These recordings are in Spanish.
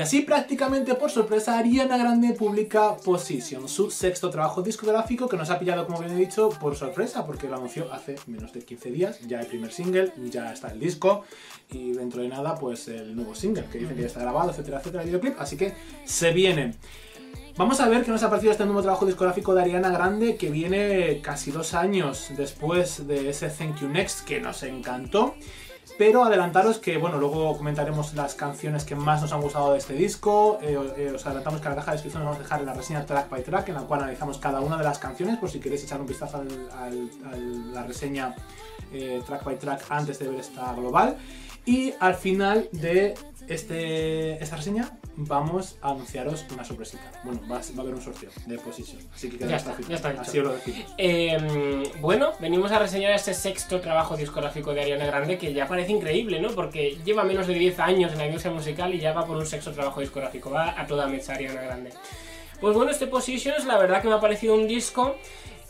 Y así prácticamente por sorpresa Ariana Grande publica Position, su sexto trabajo discográfico que nos ha pillado, como bien he dicho, por sorpresa porque lo anunció hace menos de 15 días, ya el primer single, ya está el disco y dentro de nada pues el nuevo single que dicen que ya está grabado, etcétera, etcétera, el videoclip, así que se viene. Vamos a ver qué nos ha parecido este nuevo trabajo discográfico de Ariana Grande que viene casi dos años después de ese Thank You Next que nos encantó. Pero adelantaros que, bueno, luego comentaremos las canciones que más nos han gustado de este disco. Eh, eh, os adelantamos que en la caja de descripción nos vamos a dejar la reseña track by track, en la cual analizamos cada una de las canciones, por si queréis echar un vistazo a la reseña eh, track by track antes de ver esta global. Y al final de este, esta reseña vamos a anunciaros una sorpresita. Bueno, va, a haber un sorteo de Position. Así que ya está, ya está Así os lo decimos. Eh, bueno, venimos a reseñar este sexto trabajo discográfico de Ariana Grande que ya parece increíble, ¿no? Porque lleva menos de 10 años en la industria musical y ya va por un sexto trabajo discográfico. Va a toda mecha Ariana Grande. Pues bueno, este Positions la verdad que me ha parecido un disco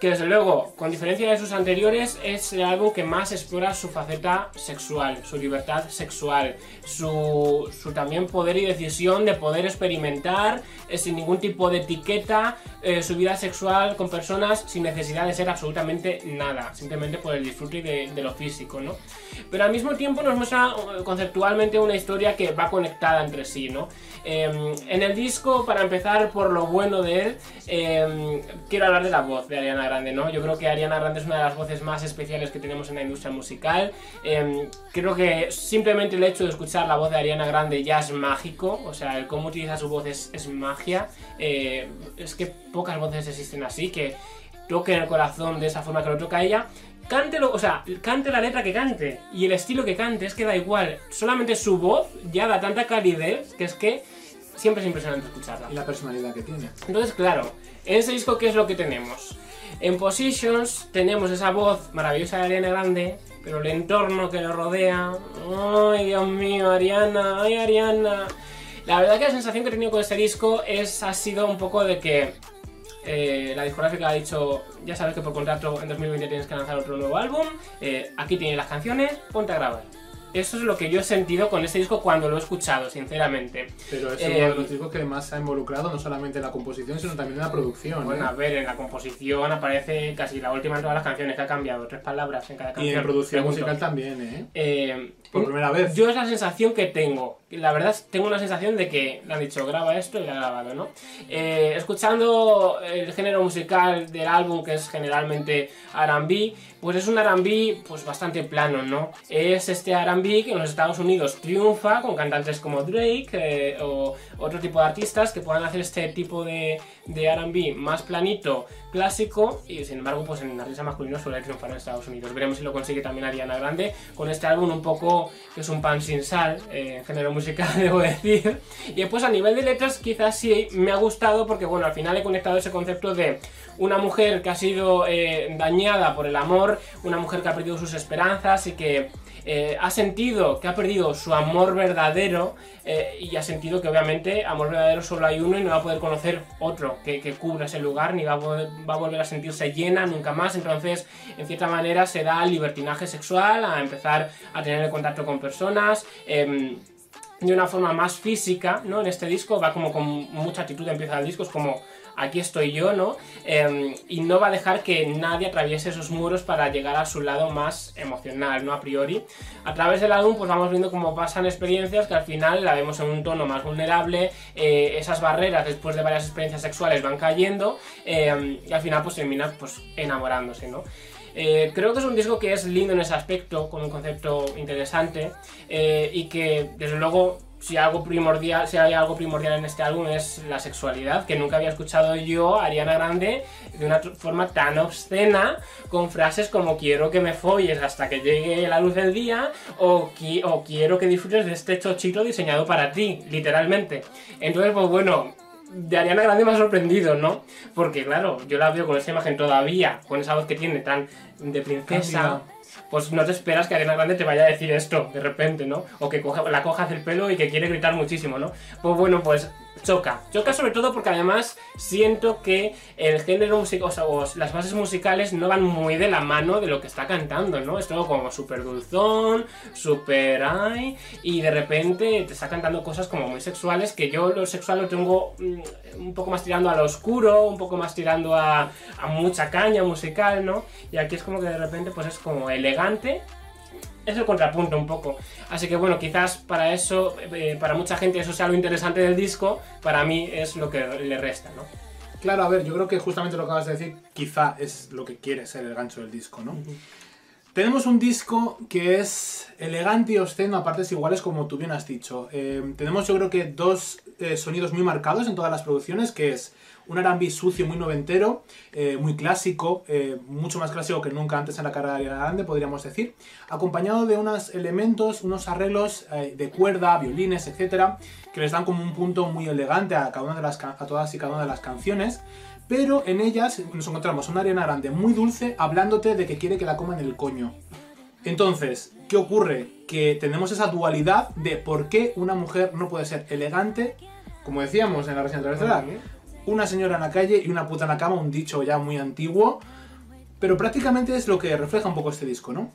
que desde luego, con diferencia de sus anteriores, es el álbum que más explora su faceta sexual, su libertad sexual, su, su también poder y decisión de poder experimentar eh, sin ningún tipo de etiqueta eh, su vida sexual con personas sin necesidad de ser absolutamente nada, simplemente por el disfrute de, de lo físico, ¿no? Pero al mismo tiempo nos muestra eh, conceptualmente una historia que va conectada entre sí, ¿no? Em, en el disco, para empezar por lo bueno de él, em, quiero hablar de la voz de Ariana Grande, ¿no? Yo creo que Ariana Grande es una de las voces más especiales que tenemos en la industria musical. Em, creo que simplemente el hecho de escuchar la voz de Ariana Grande ya es mágico, o sea, el cómo utiliza su voz es, es magia. Eh, es que pocas voces existen así, que toquen el corazón de esa forma que lo toca ella cante o sea, cante la letra que cante y el estilo que cante, es que da igual. Solamente su voz ya da tanta calidez que es que siempre es impresionante escucharla. Y la personalidad que tiene. Entonces, claro, en ese disco, ¿qué es lo que tenemos? En Positions tenemos esa voz maravillosa de Ariana Grande, pero el entorno que lo rodea. ¡Ay, Dios mío, Ariana! ¡Ay, Ariana! La verdad que la sensación que he tenido con este disco es, ha sido un poco de que eh, la discográfica ha dicho, ya sabes que por contrato en 2020 tienes que lanzar otro nuevo álbum, eh, aquí tienes las canciones, ponte a grabar. Eso es lo que yo he sentido con este disco cuando lo he escuchado, sinceramente. Pero es uno de los discos que más se ha involucrado, no solamente en la composición, sino también en la producción. Bueno, ¿eh? a ver, en la composición aparece casi la última en todas las canciones, que ha cambiado tres palabras en cada canción. Y en producción Pregunto. musical también, ¿eh? Eh, Por primera vez. Yo es la sensación que tengo. La verdad, tengo una sensación de que le han dicho graba esto y lo ha grabado, ¿no? Eh, escuchando el género musical del álbum, que es generalmente RB, pues es un RB pues bastante plano, ¿no? Es este RB que en los Estados Unidos triunfa con cantantes como Drake eh, o otro tipo de artistas que puedan hacer este tipo de, de RB más planito, clásico, y sin embargo, pues en artistas masculinos suele triunfar en Estados Unidos. Veremos si lo consigue también Ariana Grande con este álbum un poco que es un pan sin sal, eh, en género musical, debo decir. Y después a nivel de letras, quizás sí me ha gustado porque, bueno, al final he conectado ese concepto de una mujer que ha sido eh, dañada por el amor, una mujer que ha perdido sus esperanzas y que eh, ha sentido que ha perdido su amor verdadero eh, y ha sentido que obviamente amor verdadero solo hay uno y no va a poder conocer otro que, que cubra ese lugar ni va a, volver a sentirse llena nunca más. Entonces, en cierta manera, se da al libertinaje sexual, a empezar a tener el contacto con personas. em, de una forma más física, ¿no? En este disco va como con mucha actitud, empieza el disco, es como aquí estoy yo, ¿no? Eh, y no va a dejar que nadie atraviese esos muros para llegar a su lado más emocional, ¿no? A priori. A través del álbum, pues vamos viendo cómo pasan experiencias que al final la vemos en un tono más vulnerable, eh, esas barreras después de varias experiencias sexuales van cayendo eh, y al final pues termina pues enamorándose, ¿no? Eh, creo que es un disco que es lindo en ese aspecto, con un concepto interesante eh, y que desde luego si algo primordial, si hay algo primordial en este álbum es la sexualidad, que nunca había escuchado yo a Ariana Grande de una forma tan obscena, con frases como quiero que me folles hasta que llegue la luz del día, o, quiero que disfrutes de este chochito diseñado para ti, literalmente. Entonces, pues bueno, de Ariana Grande me ha sorprendido, ¿no? Porque claro, yo la veo con esa imagen todavía, con esa voz que tiene tan de princesa pues no te esperas que Ariana Grande te vaya a decir esto de repente, ¿no? O que la cojas el pelo y que quiere gritar muchísimo, ¿no? Pues bueno, pues choca. Choca sobre todo porque además siento que el género musical, o sea, las bases musicales no van muy de la mano de lo que está cantando, ¿no? Es todo como súper dulzón, súper ay, y de repente te está cantando cosas como muy sexuales que yo lo sexual lo tengo mm, un poco más tirando a lo oscuro, un poco más tirando a, a mucha caña musical, ¿no? Y aquí es como que de repente pues es como elegante es el contrapunto un poco. Así que bueno, quizás para eso, eh, para mucha gente eso sea lo interesante del disco, para mí es lo que le resta, ¿no? Claro, a ver, yo creo que justamente lo que acabas de decir, quizá es lo que quiere ser el gancho del disco, ¿no? Tenemos un disco que es elegante y obsceno a partes iguales, como tú bien has dicho. Eh, tenemos, yo creo que, dos eh, sonidos muy marcados en todas las producciones, que es un R&B sucio, muy noventero, eh, muy clásico, eh, mucho más clásico que nunca antes en la carrera de Grande, podríamos decir, acompañado de unos elementos, unos arreglos eh, de cuerda, violines, etcétera, que les dan como un punto muy elegante a, cada una de las, a todas y cada una de las canciones. Pero en ellas nos encontramos una Ariana Grande muy dulce hablándote de que quiere que la coman el coño. Entonces, ¿qué ocurre? Que tenemos esa dualidad de por qué una mujer no puede ser elegante, como decíamos en la reciente tercera, una señora en la calle y una puta en la cama, un dicho ya muy antiguo, pero prácticamente es lo que refleja un poco este disco, ¿no?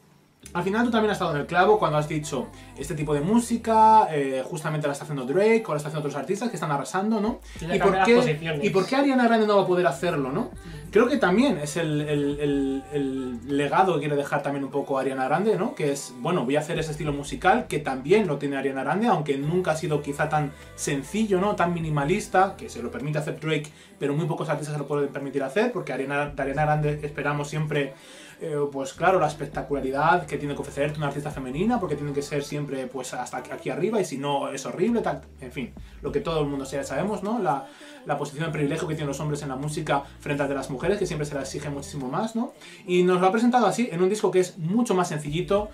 Al final tú también has estado en el clavo cuando has dicho este tipo de música, eh, justamente la está haciendo Drake o la está haciendo otros artistas que están arrasando, ¿no? ¿Y por, qué, ¿Y por, qué, Ariana Grande no va a poder hacerlo, no? Creo que también es el, el, el, legado que quiere dejar también un poco Ariana Grande, ¿no? Que es, bueno, voy a hacer ese estilo musical que también lo tiene Ariana Grande, aunque nunca ha sido quizá tan sencillo, ¿no? Tan minimalista, que se lo permite hacer Drake, pero muy pocos artistas se lo pueden permitir hacer, porque Ariana, Ariana Grande esperamos siempre eh, pues claro, la espectacularidad que tiene que ofrecerte una artista femenina, porque tiene que ser siempre pues hasta aquí arriba y si no es horrible, tal, en fin, lo que todo el mundo ya sabemos, ¿no? La, la posición de privilegio que tienen los hombres en la música frente a las mujeres, que siempre se la exige muchísimo más, ¿no? Y nos lo ha presentado así, en un disco que es mucho más sencillito,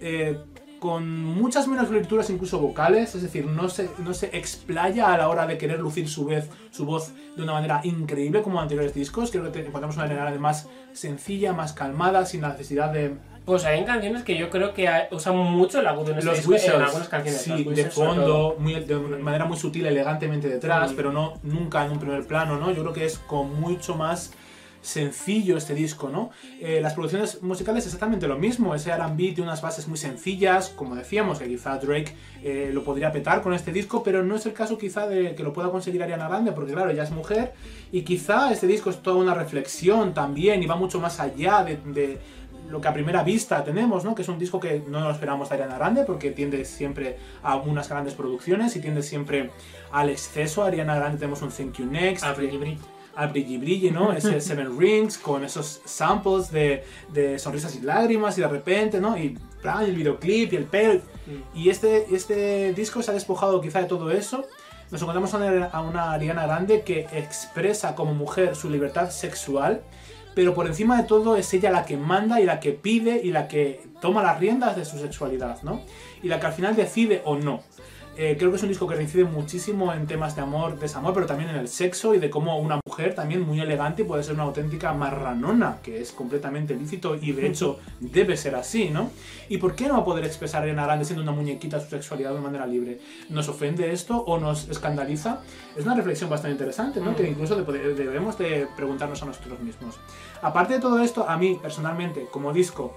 eh, con muchas menos lecturas incluso vocales, es decir, no se, no se explaya a la hora de querer lucir su, vez, su voz de una manera increíble como en anteriores discos. Creo que encontramos una manera más sencilla, más calmada, sin la necesidad de... Pues hay canciones que yo creo que usan mucho el agudo en, este los disco, en algunas canciones. Sí, de fondo, muy, de manera muy sutil, elegantemente detrás, pero no nunca en un primer plano, ¿no? Yo creo que es con mucho más sencillo este disco, ¿no? Eh, las producciones musicales exactamente lo mismo, ese R&B tiene unas bases muy sencillas, como decíamos, que quizá Drake eh, lo podría petar con este disco, pero no es el caso quizá de que lo pueda conseguir Ariana Grande, porque claro, ella es mujer, y quizá este disco es toda una reflexión también, y va mucho más allá de, lo que a primera vista tenemos, ¿no? Que es un disco que no lo esperamos de Ariana Grande porque tiende siempre a unas grandes producciones y tiende siempre al exceso. Ariana Grande tenemos un Thank You Next al brilli brilli, ¿no? Ese Seven Rings con esos samples de, de, sonrisas y lágrimas y de repente, ¿no? Y el videoclip y el pelo. Mm. Y este, este disco se ha despojado quizá de todo eso. Nos encontramos a una Ariana Grande que expresa como mujer su libertad sexual, pero por encima de todo es ella la que manda y la que pide y la que toma las riendas de su sexualidad, ¿no? Y la que al final decide o no. Eh, creo que es un disco que reincide muchísimo en temas de amor, desamor, pero también en el sexo y de cómo una mujer también muy elegante puede ser una auténtica marranona, que es completamente lícito y de hecho debe ser así, ¿no? ¿Y por qué no va a poder expresar en Grande siendo una muñequita su sexualidad de manera libre? ¿Nos ofende esto o nos escandaliza? Es una reflexión bastante interesante, ¿no? Que incluso debemos de preguntarnos a nosotros mismos. Aparte de todo esto, a mí personalmente, como disco,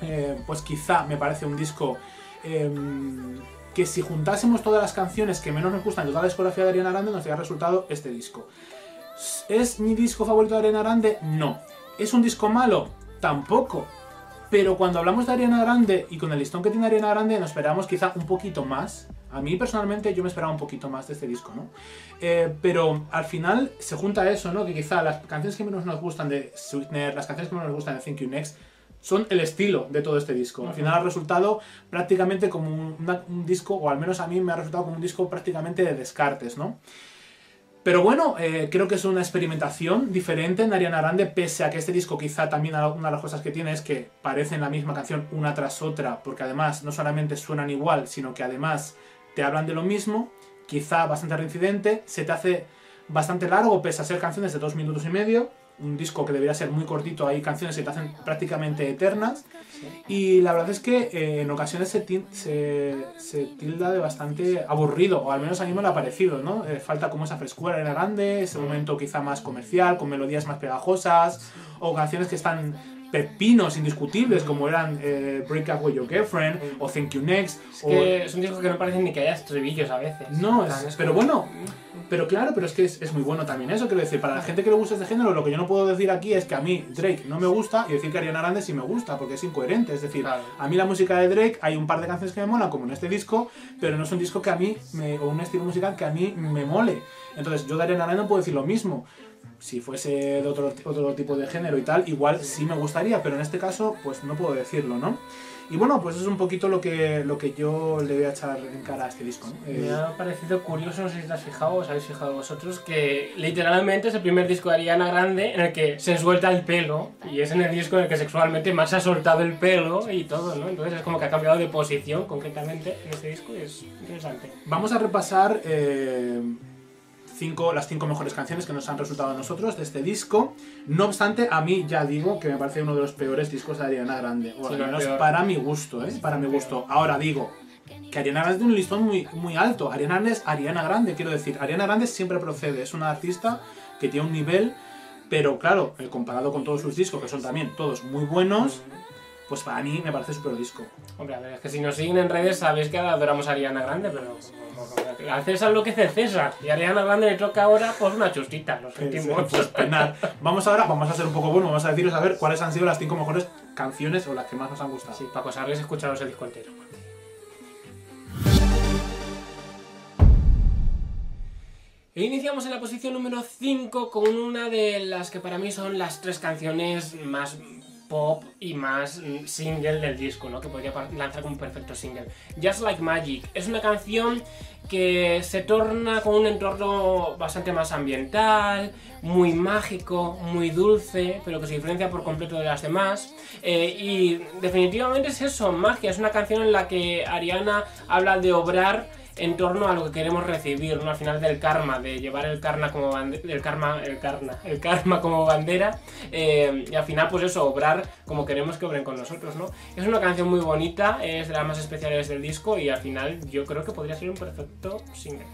eh, pues quizá me parece un disco... Em, que si juntásemos todas las canciones que menos nos gustan de toda la discografía de Ariana Grande, nos daría resultado este disco. ¿Es mi disco favorito de Ariana Grande? No. ¿Es un disco malo? Tampoco. Pero cuando hablamos de Ariana Grande y con el listón que tiene Ariana Grande, nos esperamos quizá un poquito más. A mí personalmente yo me esperaba un poquito más de este disco, ¿no? Eh, pero al final se junta eso, ¿no? Que quizá las canciones que menos nos gustan de Sweetener, las canciones que menos nos gustan de Thank You Next, son el estilo de todo este disco. Al final ha resultado prácticamente como un, una- un disco, o al menos a mí me ha resultado como un disco prácticamente de descartes, ¿no? Pero bueno, eh, creo que es una experimentación diferente en Ariana Grande, pese a que este disco quizá también una de las cosas que tiene es que parecen la misma canción una tras otra, porque además no solamente suenan igual, sino que además te hablan de lo mismo, quizá bastante reincidente, se te hace bastante largo, pese a ser canciones de dos minutos y medio, un disco que debería ser muy cortito, hay canciones que te hacen prácticamente eternas, y la verdad es que eh, en ocasiones se, se, se tilda de bastante aburrido, o al menos a mí me lo ha parecido, ¿no? Eh, falta como esa frescura era grande, ese momento quizá más comercial, con melodías más pegajosas, o canciones que están pepinos indiscutibles, como eran eh, Break Up With Your Girlfriend, o Thank You Next, Es o... que es un disco que no parece ni que haya estribillos a veces. No, plan, es- pero como- bueno, pero claro, pero es que es, es muy bueno también eso, quiero decir, para la gente que le gusta este género, lo que yo no puedo decir aquí es que a mí Drake no me gusta y decir que Ariana Grande sí me gusta, porque es incoherente, es decir, Claro. a mí la música de Drake hay un par de canciones que me molan, como en este disco, pero no es un disco que a mí, me, o un estilo musical que a mí me mole. Entonces yo de Ariana Grande no puedo decir lo mismo. Si fuese de otro, otro tipo de género y tal, igual sí me gustaría, pero en este caso, pues no puedo decirlo, ¿no? Y bueno, pues es un poquito lo que, lo que yo le voy a echar en cara a este disco, ¿no? Eh, Me ha parecido curioso, no sé si te has fijado os habéis fijado vosotros, que literalmente es el primer disco de Ariana Grande en el que se suelta el pelo y es en el disco en el que sexualmente más se ha soltado el pelo y todo, ¿no? Entonces es como que ha cambiado de posición concretamente en este disco y es interesante. Vamos a repasar eh, cinco, las cinco mejores canciones que nos han resultado a nosotros de este disco. No obstante, a mí ya digo que me parece uno de los peores discos de Ariana Grande. O Sí, al menos para mi gusto, ¿eh? Para mi gusto. Ahora digo que Ariana Grande tiene un listón muy, muy alto. Ariana Grande es Ariana Grande, quiero decir. Ariana Grande siempre procede. Es una artista que tiene un nivel... Pero claro, eh, comparado con todos sus discos, que son también todos muy buenos, pues para mí me parece súper disco. Hombre, a ver, es que si nos siguen en redes sabéis que adoramos a Ariana Grande, pero al César lo que es César. Y a Ariana Grande le toca ahora pues una chustita, lo sentimos. Pues penar. Vamos ahora, vamos a ser un poco bueno, vamos a deciros a ver cuáles han sido las cinco mejores canciones o las que más nos han gustado. Sí, para acosarles escucharos el disco entero. E iniciamos en la posición número 5 con una de las que para mí son las tres canciones más pop y más mm, single del disco, ¿no? Que podría lanzar como un perfecto single. Just Like Magic es una canción que se torna con un entorno bastante más ambiental, muy mágico, muy dulce, pero que se diferencia por completo de las demás. Eh, y definitivamente es eso, magia. Es una canción en la que Ariana habla de obrar en torno a lo que queremos recibir, ¿no? Al final del karma, de llevar el karma como bandera, karma, el karma, el karma como bandera, eh, y al final, pues eso, obrar como queremos que obren con nosotros, ¿no? Es una canción muy bonita, es de las más especiales del disco y al final yo creo que podría ser un perfecto single.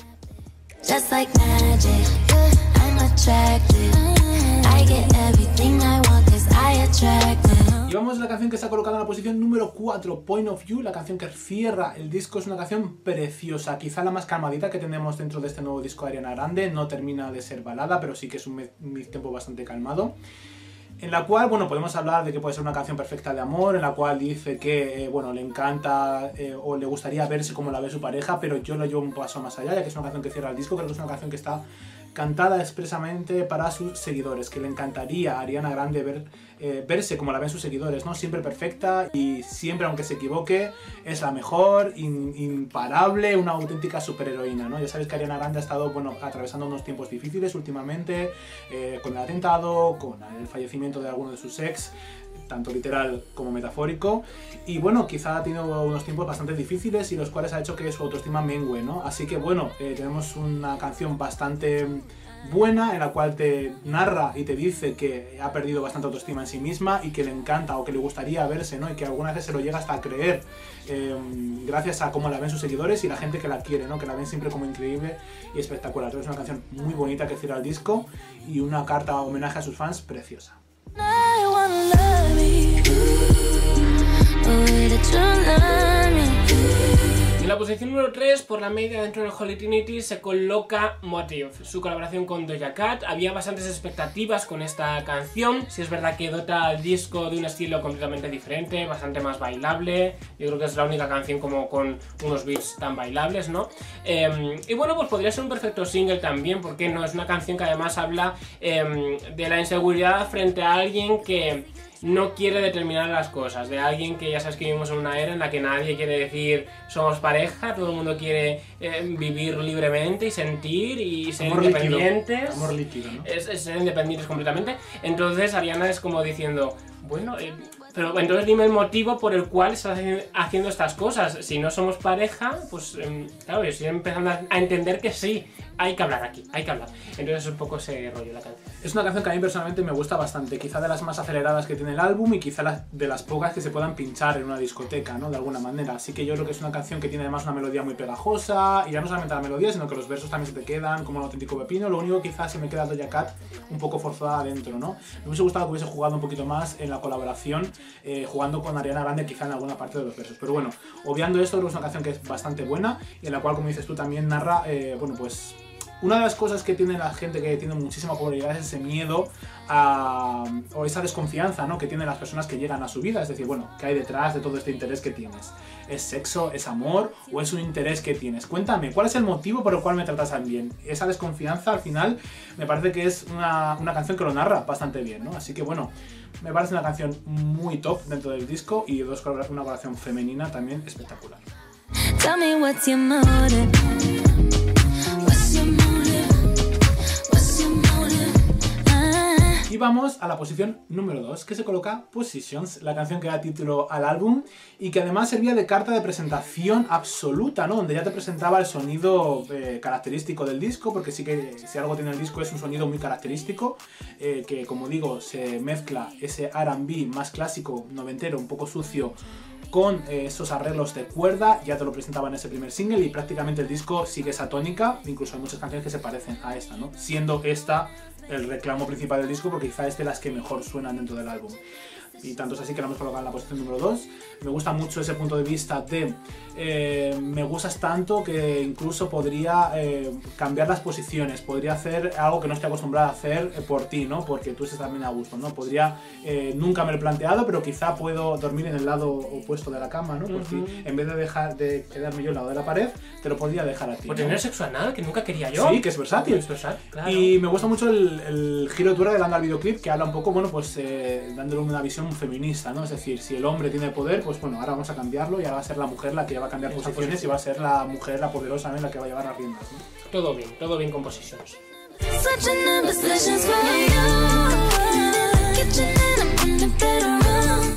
Just like magic, I'm attracted. I get everything I want cause I attract it. Y vamos a la canción que está colocada en la posición número 4, Point of View, la canción que cierra el disco. Es una canción preciosa, quizá la más calmadita que tenemos dentro de este nuevo disco de Ariana Grande. No termina de ser balada, pero sí que es un mid-tempo bastante calmado. En la cual, bueno, podemos hablar de que puede ser una canción perfecta de amor, en la cual dice que, eh, bueno, le encanta eh, o le gustaría verse como la ve su pareja, pero yo lo llevo un paso más allá, ya que es una canción que cierra el disco, creo que es una canción que está cantada expresamente para sus seguidores, que le encantaría a Ariana Grande ver, eh, verse como la ven sus seguidores, ¿no? Siempre perfecta y siempre, aunque se equivoque, es la mejor, imparable, una auténtica superheroína, ¿no? Ya sabéis que Ariana Grande ha estado, bueno, atravesando unos tiempos difíciles últimamente, eh, con el atentado, con el fallecimiento de alguno de sus ex, tanto literal como metafórico. Y bueno, quizá ha tenido unos tiempos bastante difíciles y los cuales ha hecho que su autoestima mengue, ¿no? Así que bueno, eh, tenemos una canción bastante buena en la cual te narra y te dice que ha perdido bastante autoestima en sí misma y que le encanta o que le gustaría verse, ¿no? Y que algunas veces se lo llega hasta creer eh, gracias a cómo la ven sus seguidores y la gente que la quiere, ¿no? Que la ven siempre como increíble y espectacular. Es una canción muy bonita que cierra el disco y una carta homenaje a sus fans preciosa. En la posición número 3, por la media dentro del Holy Trinity, se coloca Motive, su colaboración con Doja Cat. Había bastantes expectativas con esta canción. Si es verdad que dota al disco de un estilo completamente diferente, bastante más bailable. Yo creo que es la única canción como con unos beats tan bailables, ¿no? Eh, y bueno, pues podría ser un perfecto single también, porque no es una canción que además habla eh, de la inseguridad frente a alguien que no quiere determinar las cosas, de alguien que ya sabes que vivimos en una era en la que nadie quiere decir somos pareja, todo el mundo quiere eh, vivir libremente y sentir y ser Amor líquido. independientes. Amor líquido, ¿no? Es, es ser independientes completamente. Entonces Ariana es como diciendo, bueno, eh, pero entonces dime el motivo por el cual estás haci- haciendo estas cosas. Si no somos pareja, pues em, claro, yo estoy empezando a entender que sí, hay que hablar aquí, hay que hablar. Entonces es un poco ese rollo la canción. Es una canción que a mí personalmente me gusta bastante, quizá de las más aceleradas que tiene el álbum y quizá de las pocas que se puedan pinchar en una discoteca, ¿no? De alguna manera. Así que yo creo que es una canción que tiene además una melodía muy pegajosa y ya no solamente la melodía, sino que los versos también se te quedan como un auténtico pepino. Lo único quizás se me queda Doja Cat un poco forzada adentro, ¿no? Me hubiese gustado que hubiese jugado un poquito más en la colaboración, eh, jugando con Ariana Grande quizá en alguna parte de los versos. Pero bueno, obviando esto, creo que es una canción que es bastante buena y en la cual, como dices tú, también narra, eh, bueno, pues una de las cosas que tiene la gente que tiene muchísima popularidad es ese miedo o esa desconfianza ¿no? que tienen las personas que llegan a su vida. Es decir, bueno, ¿qué hay detrás de todo este interés que tienes? ¿Es sexo? ¿Es amor? ¿O es un interés que tienes? Cuéntame, ¿cuál es el motivo por el cual me tratas tan bien? Esa desconfianza al final me parece que es una, canción que lo narra bastante bien, ¿no? Así que bueno, me parece una canción muy top dentro del disco y dos, una colaboración femenina también espectacular. Tell me what's your? Y vamos a la posición número 2, que se coloca Positions, la canción que da título al álbum y que además servía de carta de presentación absoluta, ¿no? Donde ya te presentaba el sonido eh, característico del disco, porque sí que si algo tiene el disco es un sonido muy característico, eh, que como digo, se mezcla ese RB más clásico, noventero, un poco sucio, con eh, esos arreglos de cuerda, ya te lo presentaba en ese primer single y prácticamente el disco sigue esa tónica, incluso hay muchas canciones que se parecen a esta, ¿no? Siendo esta el reclamo principal del disco porque quizá es de las que mejor suenan dentro del álbum. Y tanto es así que la hemos colocado en la posición número 2. Me gusta mucho ese punto de vista de eh, me gustas tanto que incluso podría eh, cambiar las posiciones, podría hacer algo que no estoy acostumbrada a hacer eh, por ti, ¿no? Porque tú estés también a gusto, ¿no? Podría, eh, nunca me lo he planteado, pero quizá puedo dormir en el lado opuesto de la cama, ¿no? Por ti. En vez de dejar de quedarme yo al lado de la pared, te lo podría dejar a ti. Por ¿no? tener sexo anal, que nunca quería yo. Sí, que es versátil. Es versátil, claro. Y me gusta mucho el, el giro de tuerca que le dan al videoclip, que habla un poco, bueno, pues dándole una visión feminista, ¿no? Es decir, si el hombre tiene poder, pues bueno, ahora vamos a cambiarlo y ahora va a ser la mujer la que va a cambiar Esa posiciones y va a ser la mujer, la poderosa, ¿no? la que va a llevar las riendas, ¿no? Todo bien, todo bien con bedroom.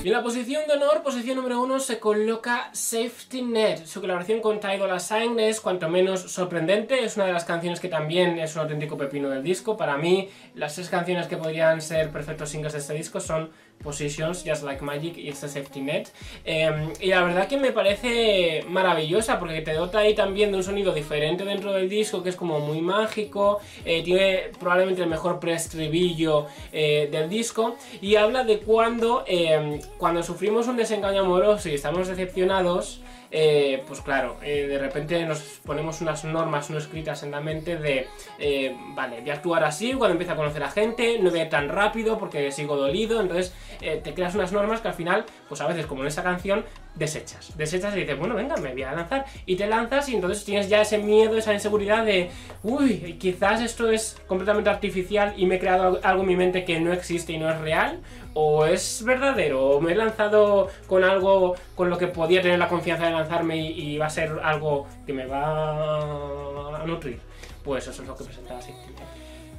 Y en la posición de honor, posición número uno, se coloca Safety Net. Su colaboración con Dolla $ign es cuanto menos sorprendente. Es una de las canciones que también es un auténtico pepino del disco. Para mí, las tres canciones que podrían ser perfectos singles de este disco son Positions, Just Like Magic y este Safety Net. Eh, y la verdad que me parece maravillosa porque te dota ahí también de un sonido diferente dentro del disco que es como muy mágico. eh, tiene probablemente el mejor preestribillo eh, del disco y habla de cuando, eh, cuando sufrimos un desengaño amoroso y estamos decepcionados. Eh, pues claro, eh, de repente nos ponemos unas normas no escritas en la mente de, eh, vale, voy a actuar así cuando empiece a conocer a gente, no voy a ir tan rápido porque sigo dolido, entonces te creas unas normas que al final, pues a veces como en esa canción, desechas. Desechas y dices, bueno, venga, me voy a lanzar. Y te lanzas y entonces tienes ya ese miedo, esa inseguridad de, uy, quizás esto es completamente artificial y me he creado algo- en mi mente que no existe y no es real. O es verdadero, o me he lanzado con algo con lo que podía tener la confianza de lanzarme y, y va a ser algo que me va a nutrir. Pues eso es lo que presentaba así.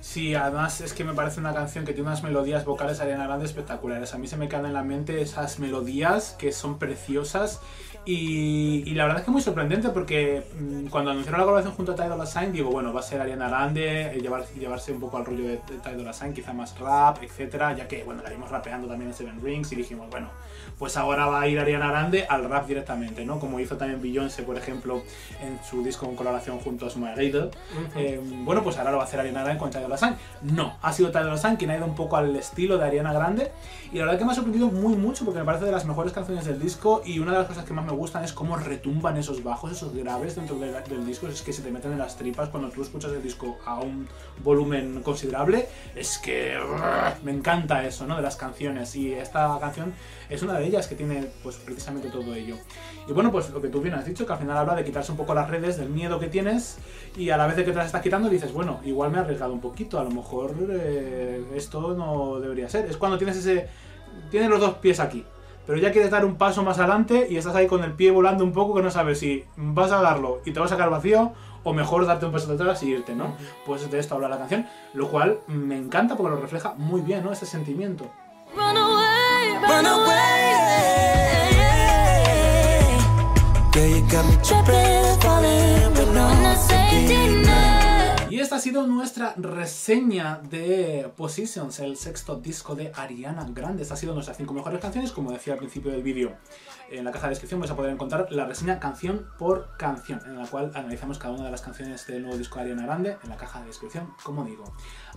Sí, además es que me parece una canción que tiene unas melodías vocales Ariana Grande espectaculares. A mí se me quedan en la mente esas melodías que son preciosas y, y la verdad es que muy sorprendente porque mm, cuando anunciaron la colaboración junto a Ty Dolla digo, bueno, va a ser Ariana Grande, eh, llevar- llevarse un poco al rollo de, Ty Dolla quizá más rap, etcétera, ya que, bueno, la vimos rapeando también en Seven Rings y dijimos, bueno, pues ahora va a ir Ariana Grande al rap directamente, ¿no? Como hizo también Beyoncé, por ejemplo, en su disco en colaboración junto a Sumaya. Eh, bueno, pues ahora lo va a hacer Ariana Grande con Ty Dolla $ign. No, ha sido Ty Dolla $ign quien ha ido un poco al estilo de Ariana Grande y la verdad que me ha sorprendido muy mucho porque me parece de las mejores canciones del disco y una de las cosas que más me gustan es cómo retumban esos bajos, esos graves dentro de la- del disco, es que se te meten en las tripas cuando tú escuchas el disco a un volumen considerable, es que me encanta eso, ¿no? De las canciones y esta canción es una de ellas que tiene pues precisamente todo ello. Y bueno, pues lo que tú bien has dicho, que al final habla de quitarse un poco las redes del miedo que tienes y a la vez de que te las estás quitando dices, bueno, igual me he arriesgado un poquito, a lo mejor eh, esto no debería ser. Es cuando tienes ese tienes los dos pies aquí. Pero ya quieres dar un paso más adelante y estás ahí con el pie volando un poco que no sabes si vas a darlo y te vas a sacar vacío o mejor darte un paso atrás y irte, ¿no? Pues de esto habla la canción, lo cual me encanta porque lo refleja muy bien, ¿no? Ese sentimiento. Run away, run away. Yeah, you got me tripping, falling with no On a safety net. Esta ha sido nuestra reseña de Positions, el sexto disco de Ariana Grande. Esta ha sido nuestras cinco mejores canciones, como decía al principio del vídeo. En la caja de descripción vais a poder encontrar la reseña canción por canción, en la cual analizamos cada una de las canciones del nuevo disco de Ariana Grande en la caja de descripción, como digo.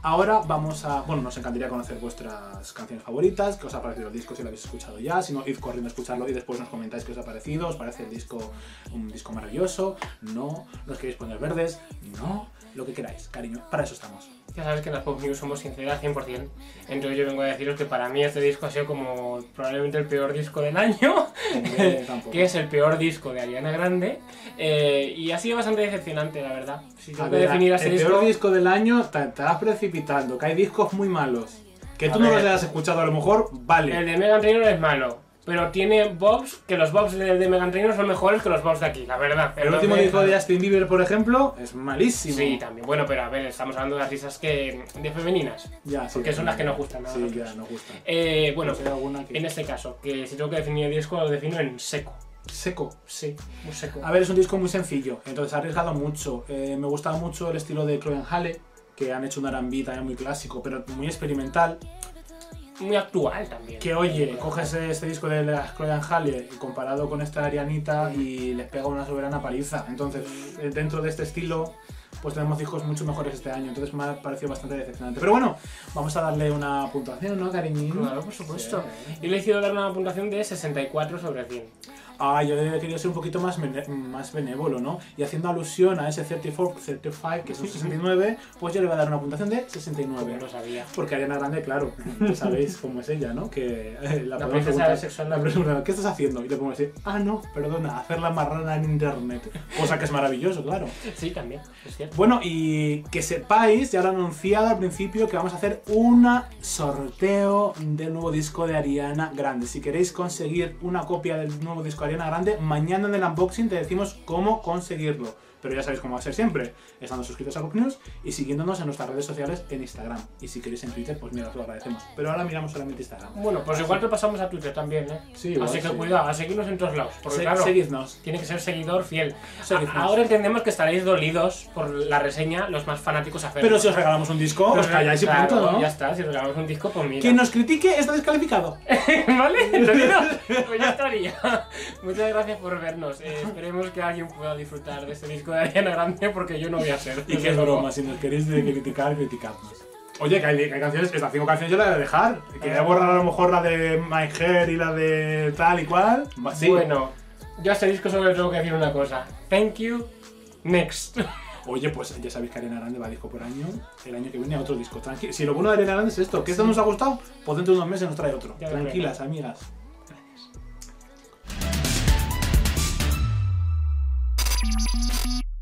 Ahora vamos a... Bueno, nos encantaría conocer vuestras canciones favoritas, qué os ha parecido el disco, si lo habéis escuchado ya, si no, id corriendo a escucharlo y después nos comentáis qué os ha parecido, os parece el disco un disco maravilloso, no, nos queréis poner verdes, no, lo que queráis, cariño, para eso estamos. Ya sabes que en las Pop News somos sinceras 100%. Entonces yo vengo a deciros que para mí este disco ha sido como probablemente el peor disco del año. Que es el peor disco de Ariana Grande. eh, y ha sido bastante decepcionante, la verdad. Si tengo A ver, definir el este disco... peor disco del año te, te vas precipitando, que hay discos muy malos. Que A tú no los hayas escuchado a lo mejor, vale. El de Megan Trainor es malo. Pero tiene bobs que los bobs de, de Megan Trainor son mejores que los bobs de aquí, la verdad. El último disco de Justin Bieber, por ejemplo, es malísimo. Sí, también. Bueno, pero a ver, estamos hablando de artistas que de femeninas. Ya, sí, porque son las que nos gustan. ¿no? Sí, ya, nos gustan. Eh, bueno, Pues alguna que- en este caso, que si tengo que definir el disco, lo defino en seco. Seco. Sí, muy seco. A ver, es un disco muy sencillo, entonces ha arriesgado mucho. Eh, me gusta mucho el estilo de Chloe Halle, que han hecho un R&B también muy clásico, pero muy experimental. Muy actual también. Que oye, coges este disco de la Chloe Halle comparado con esta Arianita y les pega una soberana paliza. Entonces, eh, dentro de este estilo, pues tenemos discos mucho mejores este año. Entonces me ha parecido bastante decepcionante. Pero bueno, vamos a darle una puntuación, ¿no, cariñín? Claro, por supuesto. Sí. Y le he decidido dar una puntuación de 64 sobre 100. Ah, yo he querido ser un poquito más, más benévolo, ¿no? Y haciendo alusión a ese 34, 35, que es un 69, pues yo le voy a dar una puntuación de 69. Como lo sabía. Porque Ariana Grande, claro, ya sabéis cómo es ella, ¿no? Que eh, la, La princesa sexual. la pregunta, ¿qué estás haciendo? Y le podemos decir, ah, no, perdona, hacer la marrana en internet. Cosa que es maravilloso, claro. Sí, también, es cierto. Bueno, y que sepáis, ya lo he anunciado al principio, que vamos a hacer un sorteo del nuevo disco de Ariana Grande. Si queréis conseguir una copia del nuevo disco de Ariana Grande, mañana en el unboxing te decimos cómo conseguirlo. Pero ya sabéis cómo va a ser siempre, estando suscritos a Pop News y siguiéndonos en nuestras redes sociales en Instagram. Y si queréis en Twitter, pues mira, os lo agradecemos. Pero ahora miramos solamente Instagram. Bueno, pues igual te pasamos a Twitter también, ¿eh? Sí, igual, Así que sí. cuidado, a seguirnos en todos lados. Porque Se- claro, Seguidnos. tiene que ser seguidor fiel. Seguidnos. Ahora entendemos que estaréis dolidos por la reseña, los más fanáticos a Pero si os regalamos un disco, os calláis y Claro, punto, ¿no? Ya está, si regalamos un disco, pues mira. Quien nos critique está descalificado. ¿Vale? Pues ya estaría. Muchas gracias por vernos. Eh, esperemos que alguien pueda disfrutar de este disco de Ariana Grande porque yo no voy a ser. Y que es broma, si nos queréis de criticar, criticadnos. Oye, que hay, que hay canciones, estas cinco canciones yo las voy a dejar. Que voy a borrar a lo mejor la de My Hair y la de tal y cual. Sí. Bueno, yo a este disco solo le tengo que decir una cosa. Thank you. Next. Oye, pues ya sabéis que Ariana Grande va disco por año. El año que viene otro disco. Tranqui- Si lo bueno de Ariana Grande es esto, que esto nos ha gustado, pues dentro de unos meses nos trae otro. Ya Tranquilas, amigas.